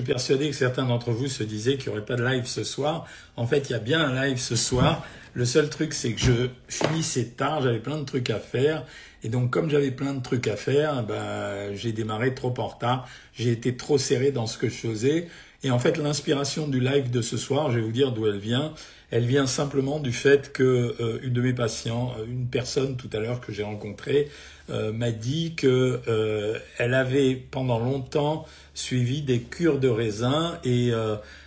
suis persuadé que certains d'entre vous se disaient qu'il n'y aurait pas de live ce soir. En fait, il y a bien un live ce soir. Le seul truc, c'est que je finissais tard, j'avais plein de trucs à faire. Et donc, comme j'avais plein de trucs à faire, ben, j'ai démarré trop en retard. J'ai été trop serré dans ce que je faisais. Et en fait, l'inspiration du live de ce soir, je vais vous dire d'où elle vient. Elle vient simplement du fait que euh, une de mes patients, euh, une personne tout à l'heure que j'ai rencontrée, euh, m'a dit que elle avait pendant longtemps suivi des cures de raisin et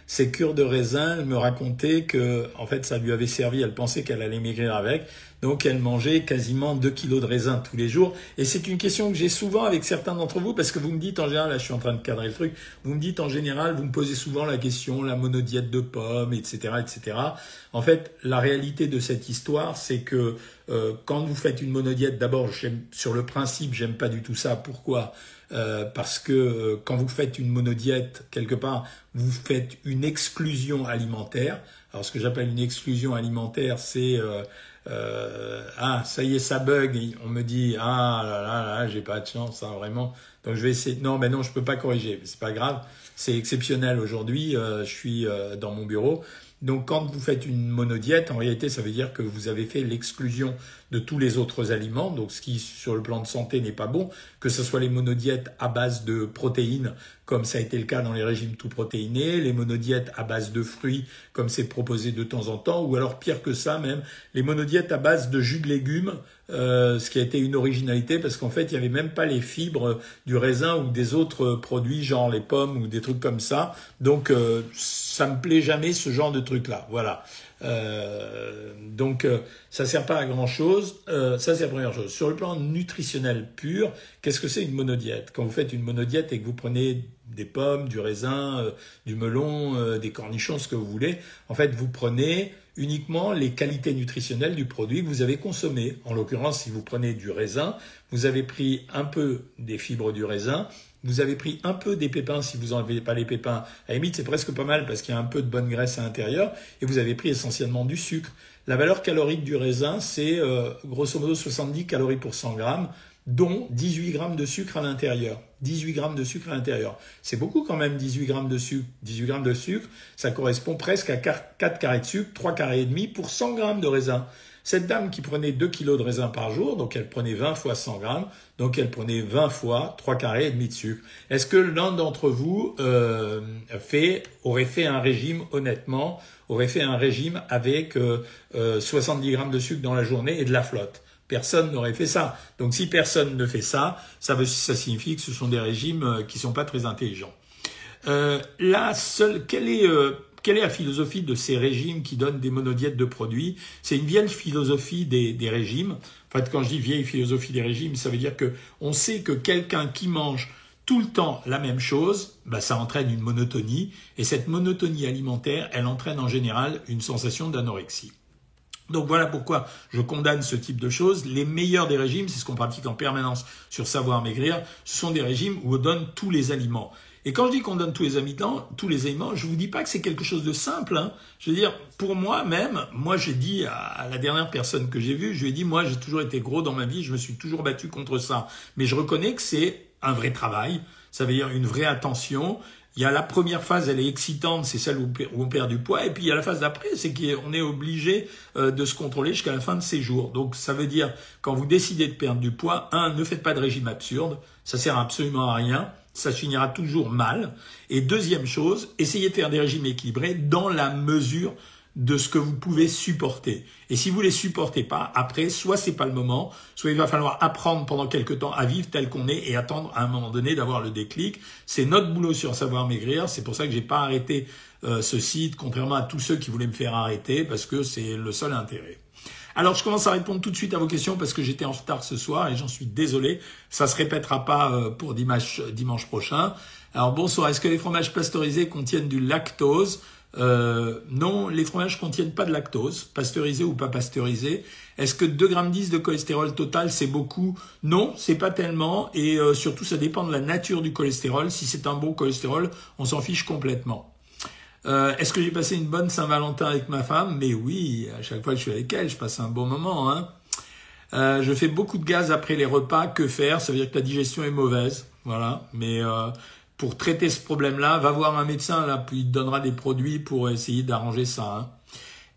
ces cures de raisin, elle me racontait que en fait ça lui avait servi, elle pensait qu'elle allait maigrir avec, donc elle mangeait quasiment 2 kilos de raisin tous les jours. Et c'est une question que j'ai souvent avec certains d'entre vous, parce que vous me dites en général, là je suis en train de cadrer le truc, vous me dites en général, vous me posez souvent la question, la monodiète de pommes, etc. etc. En fait, la réalité de cette histoire, c'est que euh, quand vous faites une monodiète, d'abord, sur le principe, j'aime pas du tout ça. Pourquoi? Euh, parce que euh, quand vous faites une monodiète, quelque part, vous faites une exclusion alimentaire. Alors ce que j'appelle une exclusion alimentaire, c'est ah ça y est ça bug, on me dit ah là là là j'ai pas de chance hein, vraiment. Donc je vais essayer. Non mais non je peux pas corriger, c'est pas grave, c'est exceptionnel aujourd'hui. Je suis dans mon bureau. Donc quand vous faites une monodiète, en réalité ça veut dire que vous avez fait l'exclusion de tous les autres aliments, donc ce qui sur le plan de santé n'est pas bon, que ce soit les monodiètes à base de protéines, comme ça a été le cas dans les régimes tout protéinés, les monodiètes à base de fruits, comme c'est proposé de temps en temps, ou alors pire que ça même, les monodiètes à base de jus de légumes, euh, ce qui a été une originalité parce qu'en fait il n'y avait même pas les fibres du raisin ou des autres produits, genre les pommes ou des trucs comme ça. Donc euh, ça me plaît jamais ce genre de truc là. Voilà. Euh, donc euh, ça sert pas à grand chose. Euh, ça c'est la première chose. Sur le plan nutritionnel pur, qu'est-ce que c'est une monodiète? Quand vous faites une monodiète et que vous prenez des pommes, du raisin, du melon, des cornichons, ce que vous voulez, en fait vous prenez uniquement les qualités nutritionnelles du produit que vous avez consommé. En l'occurrence, si vous prenez du raisin, vous avez pris un peu des fibres du raisin, vous avez pris un peu des pépins si vous n'enlevez pas les pépins. À la c'est presque pas mal parce qu'il y a un peu de bonne graisse à l'intérieur. Et vous avez pris essentiellement du sucre. La valeur calorique du raisin, c'est euh, grosso modo 70 calories pour 100 grammes, dont 18 grammes de sucre à l'intérieur. 18 grammes de sucre à l'intérieur. C'est beaucoup quand même, 18 grammes de sucre. 18 grammes de sucre, ça correspond presque à 4 carrés de sucre, 3 carrés et demi pour 100 grammes de raisin. Cette dame qui prenait 2 kilos de raisin par jour, donc elle prenait 20 fois 100 grammes, donc elle prenait 20 fois 3 carrés et demi de sucre. Est-ce que l'un d'entre vous euh, fait, aurait fait un régime honnêtement, aurait fait un régime avec 70 euh, grammes de sucre dans la journée et de la flotte? Personne n'aurait fait ça. Donc si personne ne fait ça, ça, signifie que ce sont des régimes euh, qui sont pas très intelligents. Euh, la seule, quelle est quelle est la philosophie de ces régimes qui donnent des monodiètes de produits? C'est une vieille philosophie des, régimes. En fait, quand je dis vieille philosophie des régimes, ça veut dire que on sait que quelqu'un qui mange tout le temps la même chose, bah, ça entraîne une monotonie. Et cette monotonie alimentaire, elle entraîne en général une sensation d'anorexie. Donc voilà pourquoi je condamne ce type de choses. Les meilleurs des régimes, c'est ce qu'on pratique en permanence sur Savoir Maigrir, ce sont des régimes où on donne tous les aliments. Et quand je dis qu'on donne tous les aliments, tous les aliments, je vous dis pas que c'est quelque chose de simple. Hein. Je veux dire, pour moi même, moi j'ai dit à la dernière personne que j'ai vue, je lui ai dit, moi j'ai toujours été gros dans ma vie, je me suis toujours battu contre ça. Mais je reconnais que c'est un vrai travail, ça veut dire une vraie attention. Il y a la première phase, elle est excitante, c'est celle où on perd du poids, et puis il y a la phase d'après, c'est qu'on est obligé euh, de se contrôler jusqu'à la fin de ses jours. Donc ça veut dire, quand vous décidez de perdre du poids, un, ne faites pas de régime absurde, ça sert absolument à rien ça finira toujours mal. Et deuxième chose, essayez de faire des régimes équilibrés dans la mesure de ce que vous pouvez supporter. Et si vous les supportez pas, après, soit c'est pas le moment, soit il va falloir apprendre pendant quelque temps à vivre tel qu'on est et attendre à un moment donné d'avoir le déclic. C'est notre boulot sur savoir maigrir. C'est pour ça que j'ai pas arrêté euh, ce site, contrairement à tous ceux qui voulaient me faire arrêter, parce que c'est le seul intérêt. Alors, je commence à répondre tout de suite à vos questions parce que j'étais en retard ce soir et j'en suis désolé. Ça se répétera pas euh, pour dimanche, dimanche prochain. Alors, bonsoir. Est-ce que les fromages pasteurisés contiennent du lactose? Euh, non, les fromages contiennent pas de lactose, pasteurisé ou pas pasteurisé. Est-ce que 2,10 grammes de cholestérol total, c'est beaucoup? Non, c'est pas tellement. Et euh, surtout, ça dépend de la nature du cholestérol. Si c'est un bon cholestérol, on s'en fiche complètement. Euh, est-ce que j'ai passé une bonne Saint-Valentin avec ma femme? Mais oui, à chaque fois que je suis avec elle, je passe un bon moment. Hein. Euh, je fais beaucoup de gaz après les repas. Que faire? Ça veut dire que la digestion est mauvaise. Voilà. Mais euh, pour traiter ce problème-là, va voir un médecin là, puis il te donnera des produits pour essayer d'arranger ça. Hein.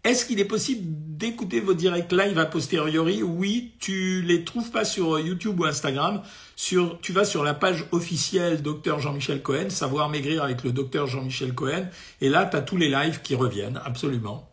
Est-ce qu'il est possible d'écouter vos directs live a posteriori? Oui, tu les trouves pas sur YouTube ou Instagram. Sur, tu vas sur la page officielle Dr Jean-Michel Cohen, Savoir maigrir avec le Dr Jean-Michel Cohen, et là, tu as tous les lives qui reviennent, absolument.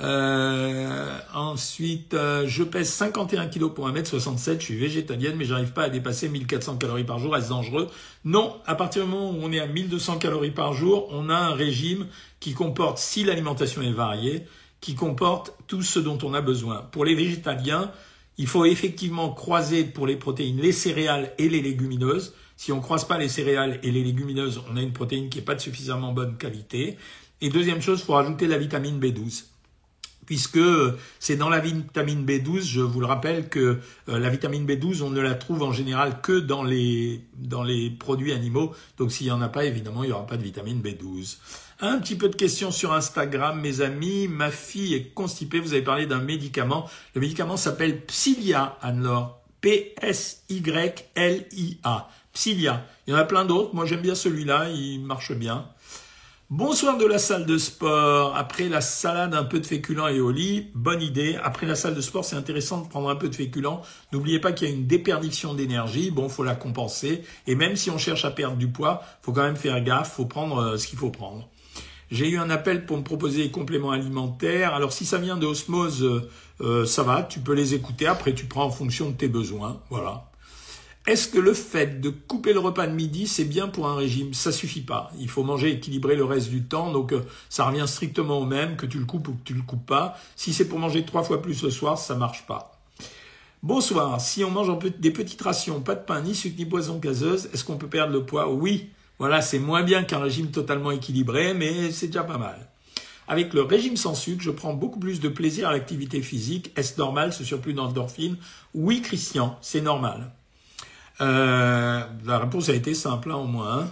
Euh, ensuite, euh, je pèse 51 kg pour 1m67, je suis végétalienne, mais j'arrive pas à dépasser 1400 calories par jour, est-ce dangereux? Non, à partir du moment où on est à 1200 calories par jour, on a un régime qui comporte, si l'alimentation est variée, qui comporte tout ce dont on a besoin. Pour les végétaliens, il faut effectivement croiser pour les protéines les céréales et les légumineuses. Si on ne croise pas les céréales et les légumineuses, on a une protéine qui n'est pas de suffisamment bonne qualité. Et deuxième chose, il faut rajouter la vitamine B12 puisque c'est dans la vitamine B12, je vous le rappelle que euh, la vitamine B12, on ne la trouve en général que dans les, dans les produits animaux. Donc s'il n'y en a pas, évidemment, il n'y aura pas de vitamine B12. Un petit peu de questions sur Instagram, mes amis. Ma fille est constipée. Vous avez parlé d'un médicament. Le médicament s'appelle Psyllia, Anne-Laure. P-S-Y-L-I-A. Psyllia. Il y en a plein d'autres. Moi, j'aime bien celui-là. Il marche bien. Bonsoir de la salle de sport. Après la salade, un peu de féculents et au lit. Bonne idée. Après la salle de sport, c'est intéressant de prendre un peu de féculents. N'oubliez pas qu'il y a une déperdition d'énergie. Bon, faut la compenser. Et même si on cherche à perdre du poids, faut quand même faire gaffe. Faut prendre euh, ce qu'il faut prendre. J'ai eu un appel pour me proposer des compléments alimentaires. Alors si ça vient de Osmose, euh, euh, ça va, tu peux les écouter. Après, tu prends en fonction de tes besoins. Voilà. Est-ce que le fait de couper le repas de midi, c'est bien pour un régime? Ça suffit pas. Il faut manger équilibré le reste du temps, donc euh, ça revient strictement au même, que tu le coupes ou que tu le coupes pas. Si c'est pour manger trois fois plus le soir, ça marche pas. Bonsoir. Si on mange des petites rations, pas de pain, ni sucre, ni boisson gazeuse, est-ce qu'on peut perdre le poids? Oui. Voilà, c'est moins bien qu'un régime totalement équilibré, mais c'est déjà pas mal. Avec le régime sans sucre, je prends beaucoup plus de plaisir à l'activité physique. Est-ce normal ce surplus d'endorphine Oui, Christian, c'est normal. Euh, la réponse a été simple, hein, au moins. Hein.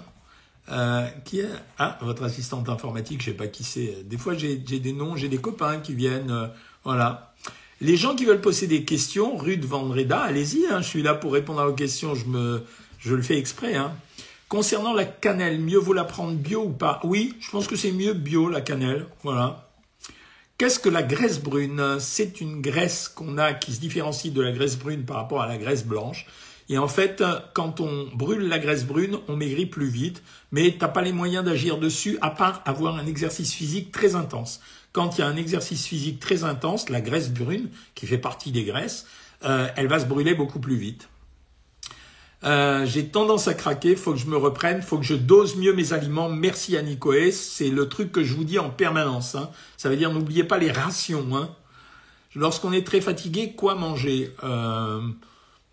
Euh, qui est Ah, votre assistante informatique, je sais pas qui c'est. Des fois, j'ai des noms, j'ai des copains qui viennent. Euh, voilà. Les gens qui veulent poser des questions, Rude Vendreda, allez-y. Hein, je suis là pour répondre à vos questions. Je me, je le fais exprès. Hein. Concernant la cannelle, mieux vaut la prendre bio ou pas? Oui, je pense que c'est mieux bio la cannelle. Voilà. Qu'est-ce que la graisse brune? C'est une graisse qu'on a qui se différencie de la graisse brune par rapport à la graisse blanche. Et en fait, quand on brûle la graisse brune, on maigrit plus vite, mais tu n'as pas les moyens d'agir dessus à part avoir un exercice physique très intense. Quand il y a un exercice physique très intense, la graisse brune, qui fait partie des graisses, euh, elle va se brûler beaucoup plus vite. Euh, j'ai tendance à craquer, faut que je me reprenne, faut que je dose mieux mes aliments. Merci à Nicoé, c'est le truc que je vous dis en permanence. Hein. Ça veut dire n'oubliez pas les rations. Hein. Lorsqu'on est très fatigué, quoi manger euh,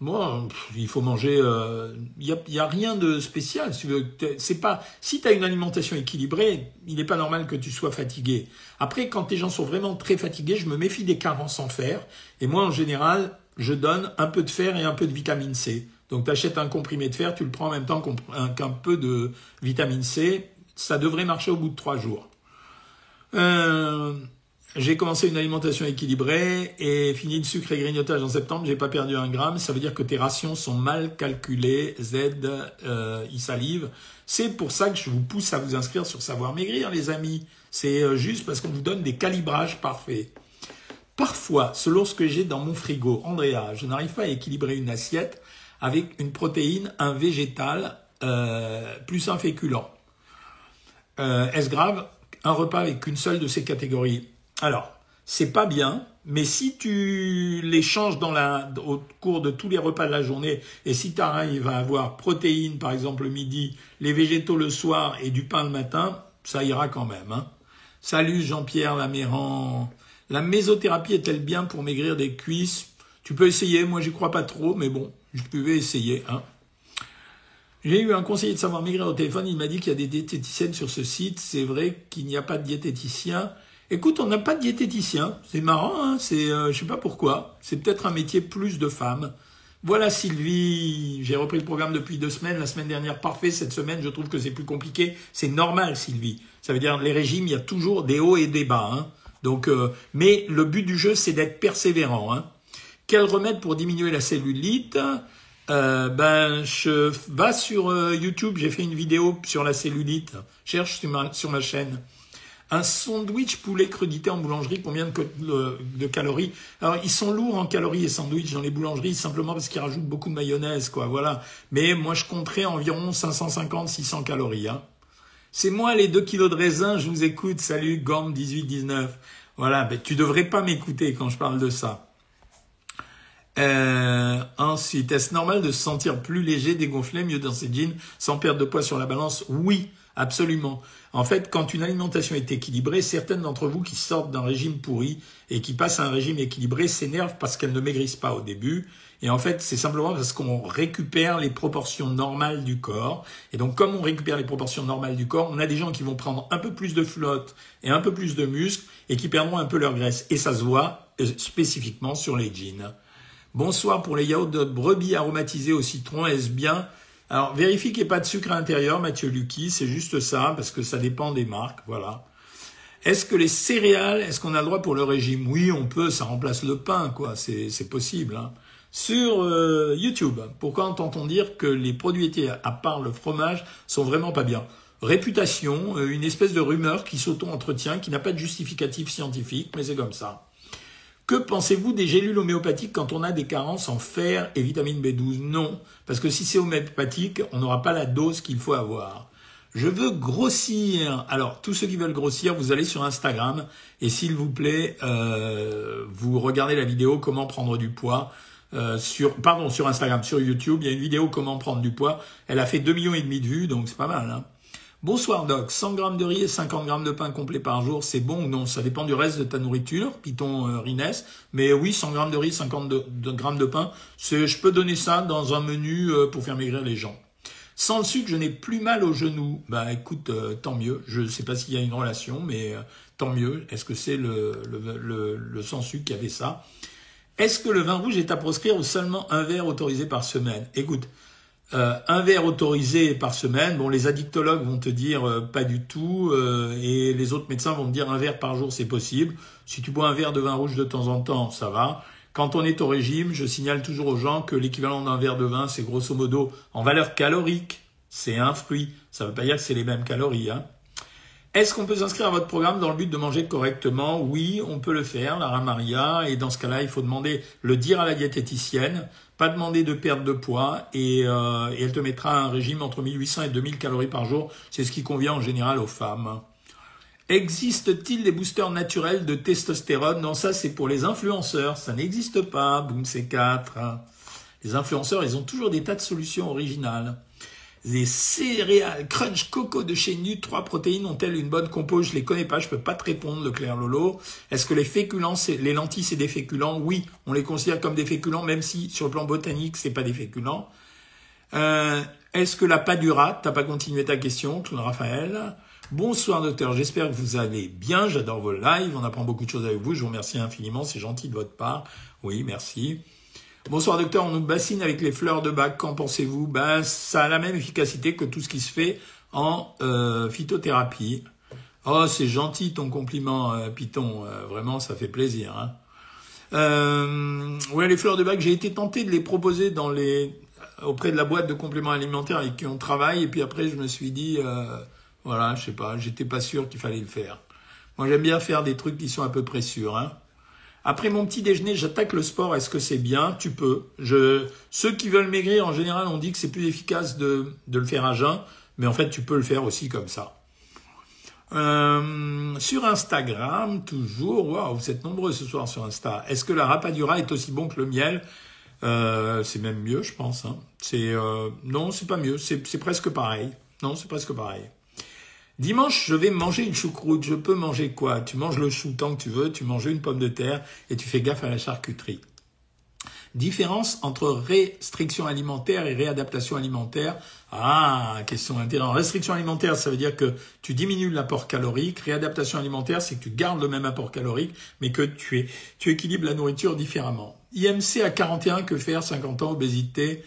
Moi, il faut manger. Il euh, n'y a, a, rien de spécial. C'est pas. Si tu as une alimentation équilibrée, il n'est pas normal que tu sois fatigué. Après, quand les gens sont vraiment très fatigués, je me méfie des carences en fer. Et moi, en général, je donne un peu de fer et un peu de vitamine C. Donc tu achètes un comprimé de fer, tu le prends en même temps qu'un peu de vitamine C. Ça devrait marcher au bout de trois jours. Euh, j'ai commencé une alimentation équilibrée et fini le sucre et grignotage en septembre. J'ai pas perdu un gramme. Ça veut dire que tes rations sont mal calculées. Z, euh, salive. C'est pour ça que je vous pousse à vous inscrire sur Savoir Maigrir, les amis. C'est euh, juste parce qu'on vous donne des calibrages parfaits. Parfois, selon ce que j'ai dans mon frigo, Andrea, je n'arrive pas à équilibrer une assiette avec une protéine, un végétal, euh, plus un féculent. Euh, est-ce grave? Un repas avec une seule de ces catégories Alors, c'est pas bien, mais si tu les changes au cours de tous les repas de la journée, et si tu arrives à avoir protéines, par exemple le midi, les végétaux le soir et du pain le matin, ça ira quand même. Hein. Salut Jean-Pierre Laméran. La mésothérapie est-elle bien pour maigrir des cuisses? Tu peux essayer, moi j'y crois pas trop, mais bon, je pouvais essayer. Hein. J'ai eu un conseiller de savoir maigrir au téléphone, il m'a dit qu'il y a des diététiciennes sur ce site. C'est vrai qu'il n'y a pas de diététicien. Écoute, on n'a pas de diététicien. C'est marrant, hein c'est, euh, je sais pas pourquoi. C'est peut-être un métier plus de femmes. Voilà Sylvie, j'ai repris le programme depuis deux semaines, la semaine dernière parfait, cette semaine je trouve que c'est plus compliqué. C'est normal Sylvie. Ça veut dire les régimes, il y a toujours des hauts et des bas. Hein. Donc, euh, mais le but du jeu c'est d'être persévérant. Hein. Quel remède pour diminuer la cellulite? Euh, ben, je va sur YouTube, j'ai fait une vidéo sur la cellulite. Cherche sur ma, sur ma chaîne. Un sandwich poulet crudité en boulangerie, combien de, calories Alors, ils sont lourds en calories et sandwich dans les boulangeries, simplement parce qu'ils rajoutent beaucoup de mayonnaise, quoi, voilà. Mais moi, je compterais environ 550-600 calories. Hein. C'est moi les 2 kilos de raisin, je vous écoute. Salut, Gorm 1819. Voilà, ben, tu devrais pas m'écouter quand je parle de ça. Euh, ensuite, est-ce normal de se sentir plus léger, dégonflé, mieux dans ses jeans, sans perdre de poids sur la balance? Oui, absolument. En fait, quand une alimentation est équilibrée, certaines d'entre vous qui sortent d'un régime pourri et qui passent à un régime équilibré s'énervent parce qu'elles ne maigrissent pas au début. Et en fait, c'est simplement parce qu'on récupère les proportions normales du corps. Et donc, comme on récupère les proportions normales du corps, on a des gens qui vont prendre un peu plus de flotte et un peu plus de muscles et qui perdront un peu leur graisse. Et ça se voit euh, spécifiquement sur les jeans. Bonsoir pour les yaourts de brebis aromatisés au citron, est-ce bien Alors, vérifie qu'il n'y ait pas de sucre à l'intérieur, Mathieu Lucky, c'est juste ça, parce que ça dépend des marques, voilà. Est-ce que les céréales, est-ce qu'on a le droit pour le régime? Oui, on peut, ça remplace le pain, quoi, c'est possible. Hein. Sur euh, YouTube, pourquoi entend-on dire que les produits à part le fromage, sont vraiment pas bien? Réputation, euh, une espèce de rumeur qui s'auto-entretient, qui n'a pas de justificatif scientifique, mais c'est comme ça. Que pensez-vous des gélules homéopathiques quand on a des carences en fer et vitamine B12? Non, parce que si c'est homéopathique, on n'aura pas la dose qu'il faut avoir. Je veux grossir. Alors, tous ceux qui veulent grossir, vous allez sur Instagram et s'il vous plaît, euh, vous regardez la vidéo comment prendre du poids. Euh, sur, pardon, sur Instagram, sur YouTube, il y a une vidéo comment prendre du poids. Elle a fait 2 millions et demi de vues, donc c'est pas mal. Hein Bonsoir Doc, 100 grammes de riz et 50 grammes de pain complet par jour, c'est bon ou non? Ça dépend du reste de ta nourriture, Python euh, Rines. Mais oui, 100 grammes de riz, 50 de, grammes de pain, je peux donner ça dans un menu euh, pour faire maigrir les gens. Sans sucre, je n'ai plus mal aux genoux. Bah écoute, euh, tant mieux. Je ne sais pas s'il y a une relation, mais tant mieux. Est-ce que c'est le, le, le sans sucre qui avait ça? Est-ce que le vin rouge est à proscrire ou seulement un verre autorisé par semaine? Écoute, euh, un verre autorisé par semaine, bon, les addictologues vont te dire euh, pas du tout, euh, et les autres médecins vont te dire un verre par jour, c'est possible. Si tu bois un verre de vin rouge de temps en temps, ça va. Quand on est au régime, je signale toujours aux gens que l'équivalent d'un verre de vin, c'est grosso modo en valeur calorique, c'est un fruit. Ça ne veut pas dire que c'est les mêmes calories. Hein. Est-ce qu'on peut s'inscrire à votre programme dans le but de manger correctement? Oui, on peut le faire, Lara Maria. Et dans ce cas-là, il faut demander, le dire à la diététicienne, pas demander de perte de poids, et, euh, elle te mettra un régime entre 1800 et 2000 calories par jour. C'est ce qui convient en général aux femmes. Existe-t-il des boosters naturels de testostérone? Non, ça c'est pour les influenceurs. Ça n'existe pas. Boom, c'est 4. Les influenceurs, ils ont toujours des tas de solutions originales. Les céréales crunch coco de chez Nu, trois protéines ont-elles une bonne compo? Je les connais pas, je peux pas te répondre, Leclerc Lolo. Est-ce que les féculents, les lentilles, c'est des féculents? Oui, on les considère comme des féculents, même si sur le plan botanique, c'est pas des féculents. Euh, Est-ce que la padura T'as pas continué ta question, Claude Raphaël? Bonsoir docteur, j'espère que vous allez bien. J'adore vos lives, on apprend beaucoup de choses avec vous. Je vous remercie infiniment, c'est gentil de votre part. Oui, merci. Bonsoir docteur, on nous bassine avec les fleurs de bac, qu'en pensez-vous? Ben ça a la même efficacité que tout ce qui se fait en euh, phytothérapie. Oh c'est gentil ton compliment euh, Python, euh, vraiment ça fait plaisir. Hein. Ouais les fleurs de bac, j'ai été tenté de les proposer dans les auprès de la boîte de compléments alimentaires avec qui on travaille et puis après je me suis dit voilà je sais pas, j'étais pas sûr qu'il fallait le faire. Moi j'aime bien faire des trucs qui sont à peu près sûrs. Hein. Après mon petit déjeuner, j'attaque le sport. Est-ce que c'est bien? Tu peux. Je... Ceux qui veulent maigrir, en général, on dit que c'est plus efficace de, de, le faire à jeun, mais en fait, tu peux le faire aussi comme ça. Euh, sur Instagram, toujours, waouh, vous êtes nombreux ce soir sur Insta. Est-ce que la rapadura est aussi bon que le miel? Euh, C'est même mieux, je pense. Hein. C'est euh, non, c'est pas mieux. C'est presque pareil. Non, c'est presque pareil. Dimanche, je vais manger une choucroute. Je peux manger quoi? Tu manges le chou tant que tu veux, tu manges une pomme de terre et tu fais gaffe à la charcuterie. Différence entre restriction alimentaire et réadaptation alimentaire. Ah, question intéressante. Restriction alimentaire, ça veut dire que tu diminues l'apport calorique. Réadaptation alimentaire, c'est que tu gardes le même apport calorique, mais que tu, es, tu équilibres la nourriture différemment. IMC à 41, que faire 50 ans, obésité,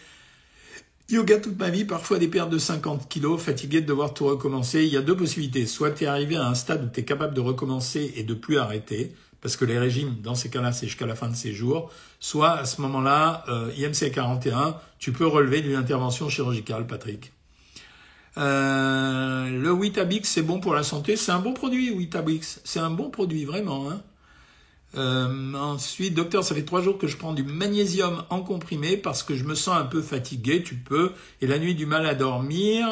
Yoga toute ma vie, parfois des pertes de 50 kilos, fatigué de devoir tout recommencer. Il y a deux possibilités. Soit tu es arrivé à un stade où tu es capable de recommencer et de plus arrêter, parce que les régimes, dans ces cas-là, c'est jusqu'à la fin de ses jours, soit à ce moment-là, euh, IMC 41, tu peux relever d'une intervention chirurgicale, Patrick. Euh, le Witabix, c'est bon pour la santé. C'est un bon produit, Witabix. C'est un bon produit, vraiment. Hein. Euh, ensuite, docteur, ça fait trois jours que je prends du magnésium en comprimé parce que je me sens un peu fatigué. Tu peux. Et la nuit, du mal à dormir.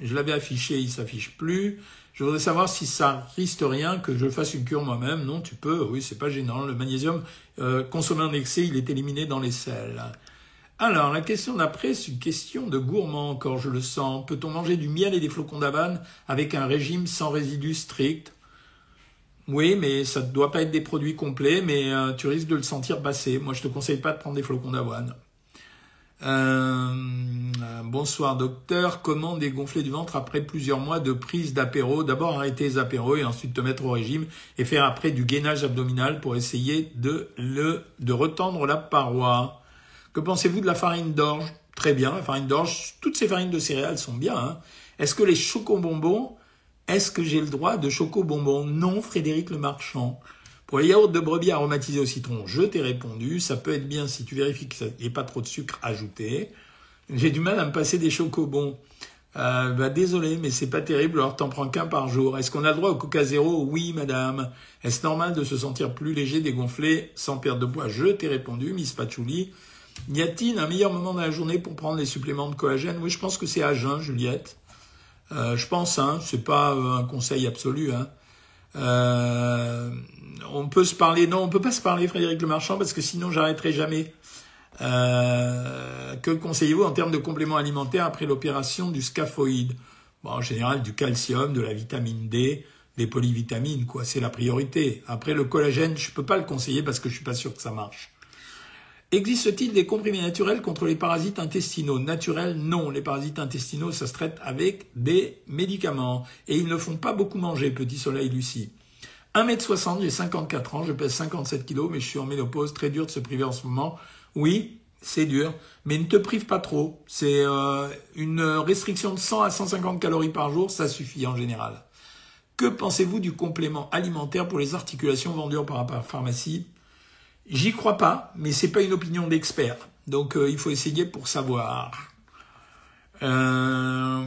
Je l'avais affiché, il s'affiche plus. Je voudrais savoir si ça risque rien que je fasse une cure moi-même. Non, tu peux. Oui, c'est pas gênant. Le magnésium euh, consommé en excès, il est éliminé dans les selles. Alors, la question d'après, c'est une question de gourmand encore, je le sens. Peut-on manger du miel et des flocons d'avane avec un régime sans résidus strict? Oui, mais ça ne doit pas être des produits complets, mais euh, tu risques de le sentir passer. Moi, je te conseille pas de prendre des flocons d'avoine. Euh, bonsoir docteur, comment dégonfler du ventre après plusieurs mois de prise d'apéro? D'abord arrêter les apéros et ensuite te mettre au régime et faire après du gainage abdominal pour essayer de le de retendre la paroi. Que pensez-vous de la farine d'orge? Très bien, la farine d'orge, toutes ces farines de céréales sont bien. Hein. est-ce que les chocobonbons, est-ce que j'ai le droit de chocobonbons Non, Frédéric le Marchand. Pour les yaourts de brebis aromatisés au citron, je t'ai répondu. Ça peut être bien si tu vérifies qu'il n'y ait pas trop de sucre ajouté. J'ai du mal à me passer des chocobons. Euh, bah désolé, mais c'est pas terrible, alors t'en prends qu'un par jour. Est-ce qu'on a le droit au Coca Zéro Oui, madame. Est-ce normal de se sentir plus léger, dégonflé, sans perdre de poids? Je t'ai répondu, Miss Patchouli. Y a-t-il un meilleur moment de la journée pour prendre les suppléments de collagène? Oui, je pense que c'est à jeun, Juliette. Euh, je pense, hein, c'est pas euh, un conseil absolu. Hein. Euh, on peut se parler, non, on peut pas se parler, Frédéric Le Marchand, parce que sinon j'arrêterai jamais. que conseillez-vous en termes de compléments alimentaires après l'opération du scaphoïde bon, En général, du calcium, de la vitamine D, des polyvitamines, quoi. C'est la priorité. Après le collagène, je peux pas le conseiller parce que je suis pas sûr que ça marche. Existe-t-il des comprimés naturels contre les parasites intestinaux Naturels, non. Les parasites intestinaux, ça se traite avec des médicaments. Et ils ne font pas beaucoup manger, petit soleil Lucie. 1m60, j'ai 54 ans, je pèse 57 kg, mais je suis en ménopause, très dur de se priver en ce moment. Oui, c'est dur, mais ne te prive pas trop. C'est euh, une restriction de 100 à 150 calories par jour, ça suffit en général. Que pensez-vous du complément alimentaire pour les articulations vendues par la pharmacie J'y crois pas, mais c'est pas une opinion d'expert. Donc euh, il faut essayer pour savoir. Euh,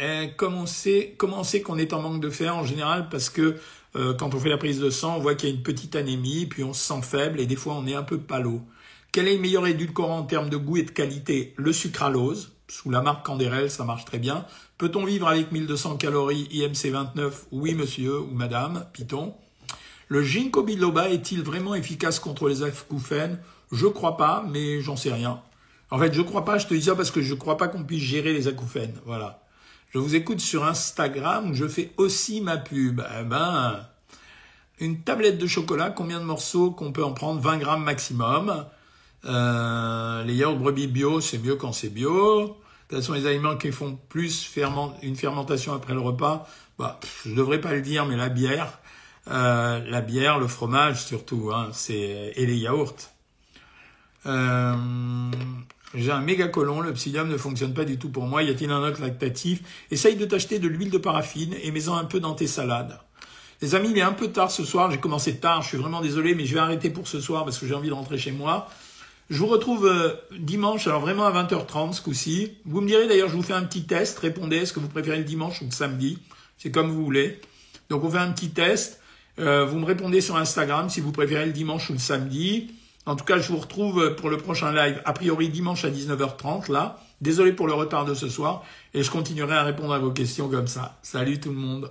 euh, comment on sait comment on qu'on est en manque de fer en général parce que euh, quand on fait la prise de sang, on voit qu'il y a une petite anémie, puis on se sent faible et des fois on est un peu palo. Quel est le meilleur édulcorant en termes de goût et de qualité? Le sucralose, sous la marque Canderel, ça marche très bien. Peut-on vivre avec 1200 calories IMC 29 Oui monsieur ou madame, Python. Le ginkgo biloba est-il vraiment efficace contre les acouphènes? Je crois pas, mais j'en sais rien. En fait, je crois pas, je te dis ça parce que je crois pas qu'on puisse gérer les acouphènes. Voilà. Je vous écoute sur Instagram où je fais aussi ma pub. Eh ben, une tablette de chocolat, combien de morceaux qu'on peut en prendre? 20 grammes maximum. Euh, les yaourts brebis bio, c'est mieux quand c'est bio. Toute façon, les aliments qui font plus une fermentation après le repas, bah, je devrais pas le dire, mais la bière, euh, la bière, le fromage surtout, hein, c'est et les yaourts. Euh, j'ai un méga colon, le psyllium ne fonctionne pas du tout pour moi. Y a-t-il un autre lactatif? Essaye de t'acheter de l'huile de paraffine et mets-en un peu dans tes salades. Les amis, il est un peu tard ce soir. J'ai commencé tard. Je suis vraiment désolé, mais je vais arrêter pour ce soir parce que j'ai envie de rentrer chez moi. Je vous retrouve euh, dimanche, alors vraiment à 20h30 ce coup-ci. Vous me direz d'ailleurs, je vous fais un petit test. Répondez, est-ce que vous préférez le dimanche ou le samedi? C'est comme vous voulez. Donc on fait un petit test. Euh, vous me répondez sur Instagram si vous préférez le dimanche ou le samedi. En tout cas, je vous retrouve pour le prochain live, a priori dimanche à 19h30, là. Désolé pour le retard de ce soir. Et je continuerai à répondre à vos questions comme ça. Salut tout le monde.